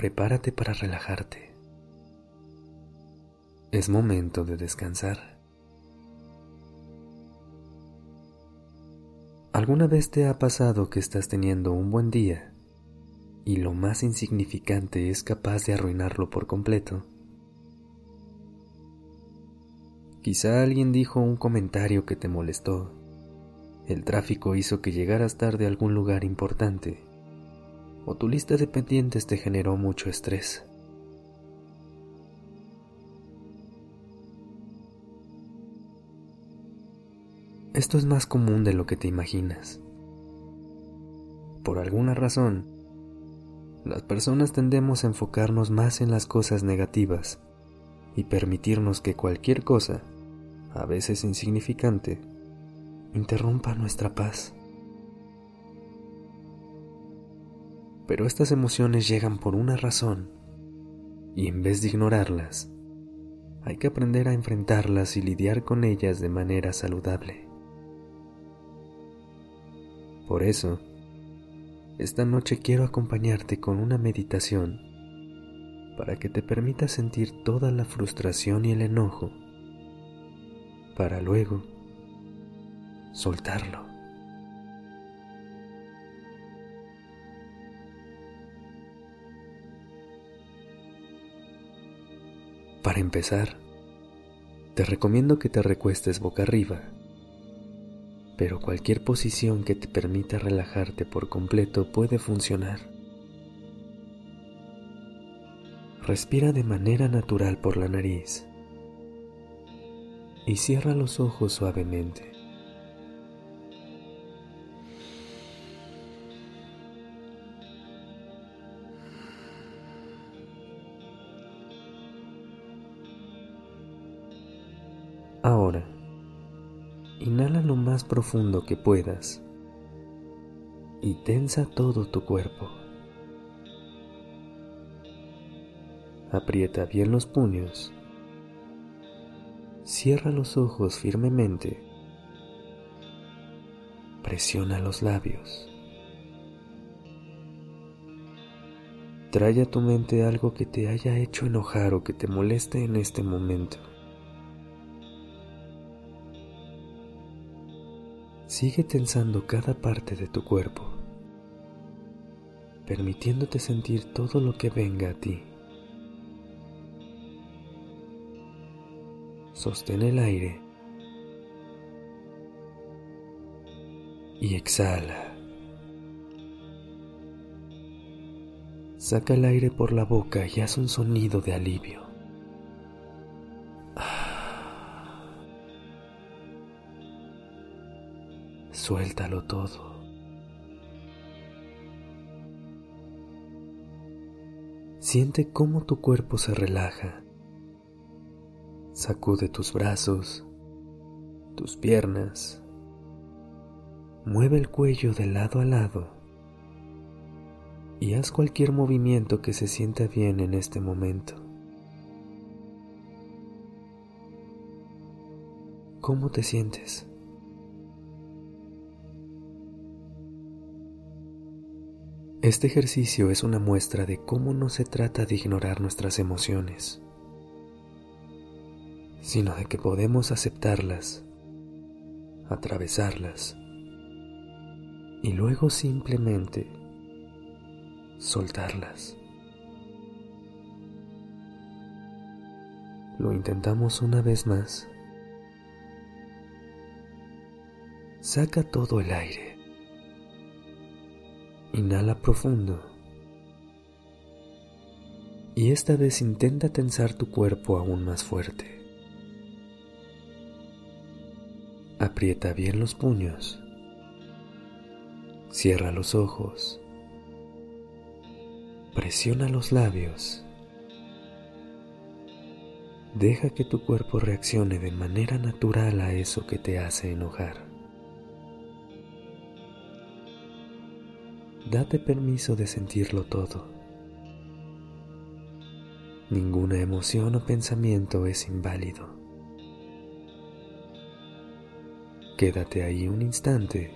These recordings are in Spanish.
Prepárate para relajarte. Es momento de descansar. ¿Alguna vez te ha pasado que estás teniendo un buen día y lo más insignificante es capaz de arruinarlo por completo? Quizá alguien dijo un comentario que te molestó. El tráfico hizo que llegaras tarde a algún lugar importante. O tu lista de pendientes te generó mucho estrés. Esto es más común de lo que te imaginas. Por alguna razón, las personas tendemos a enfocarnos más en las cosas negativas y permitirnos que cualquier cosa, a veces insignificante, interrumpa nuestra paz. Pero estas emociones llegan por una razón y en vez de ignorarlas, hay que aprender a enfrentarlas y lidiar con ellas de manera saludable. Por eso, esta noche quiero acompañarte con una meditación para que te permita sentir toda la frustración y el enojo, para luego soltarlo. Para empezar, te recomiendo que te recuestes boca arriba pero cualquier posición que te permita relajarte por completo puede funcionar. Respira de manera natural por la nariz y cierra los ojos suavemente. Inhala lo más profundo que puedas y tensa todo tu cuerpo. Aprieta bien los puños. Cierra los ojos firmemente. Presiona los labios. Trae a tu mente algo que te haya hecho enojar o que te moleste en este momento. Sigue tensando cada parte de tu cuerpo, permitiéndote sentir todo lo que venga a ti. Sostén el aire y exhala. Saca el aire por la boca y haz un sonido de alivio. Suéltalo todo. Siente cómo tu cuerpo se relaja. Sacude tus brazos, tus piernas. Mueve el cuello de lado a lado y haz cualquier movimiento que se sienta bien en este momento. ¿Cómo te sientes? Este ejercicio es una muestra de cómo no se trata de ignorar nuestras emociones, sino de que podemos aceptarlas, atravesarlas y luego simplemente soltarlas. Lo intentamos una vez más. Saca todo el aire. Inhala profundo. Y esta vez intenta tensar tu cuerpo aún más fuerte. Aprieta bien los puños. Cierra los ojos. Presiona los labios Deja que tu cuerpo reaccione de manera natural a eso que te hace enojar. Date permiso de sentirlo todo. Ninguna emoción o pensamiento es inválido. Quédate ahí un instante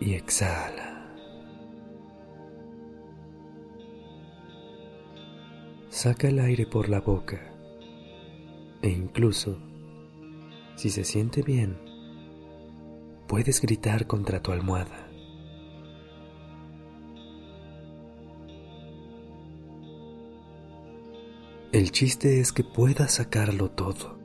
y exhala. Saca el aire por la boca e incluso, si se siente bien, puedes gritar contra tu almohada. El chiste es que puedas sacarlo todo.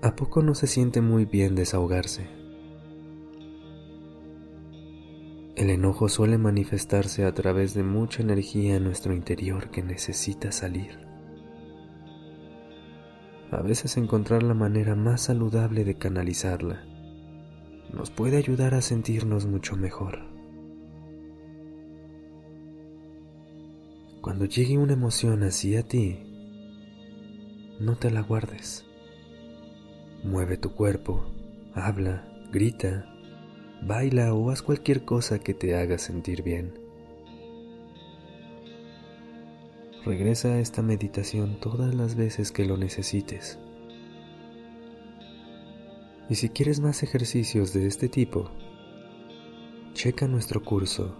¿A poco no se siente muy bien desahogarse? El enojo suele manifestarse a través de mucha energía en nuestro interior que necesita salir. Veces encontrar la manera más saludable de canalizarla nos puede ayudar a sentirnos mucho mejor. Cuando llegue una emoción así a ti, no te la guardes. Mueve tu cuerpo, habla, grita, baila o haz cualquier cosa que te haga sentir bien. Regresa a esta meditación todas las veces que lo necesites. Y si quieres más ejercicios de este tipo, checa nuestro curso,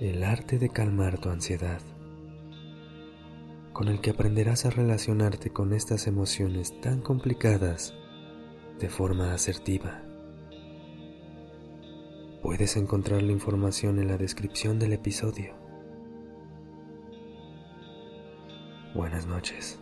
El arte de calmar tu ansiedad con el que aprenderás a relacionarte con estas emociones tan complicadas de forma asertiva. Puedes encontrar la información en la descripción del episodio. Buenas noches.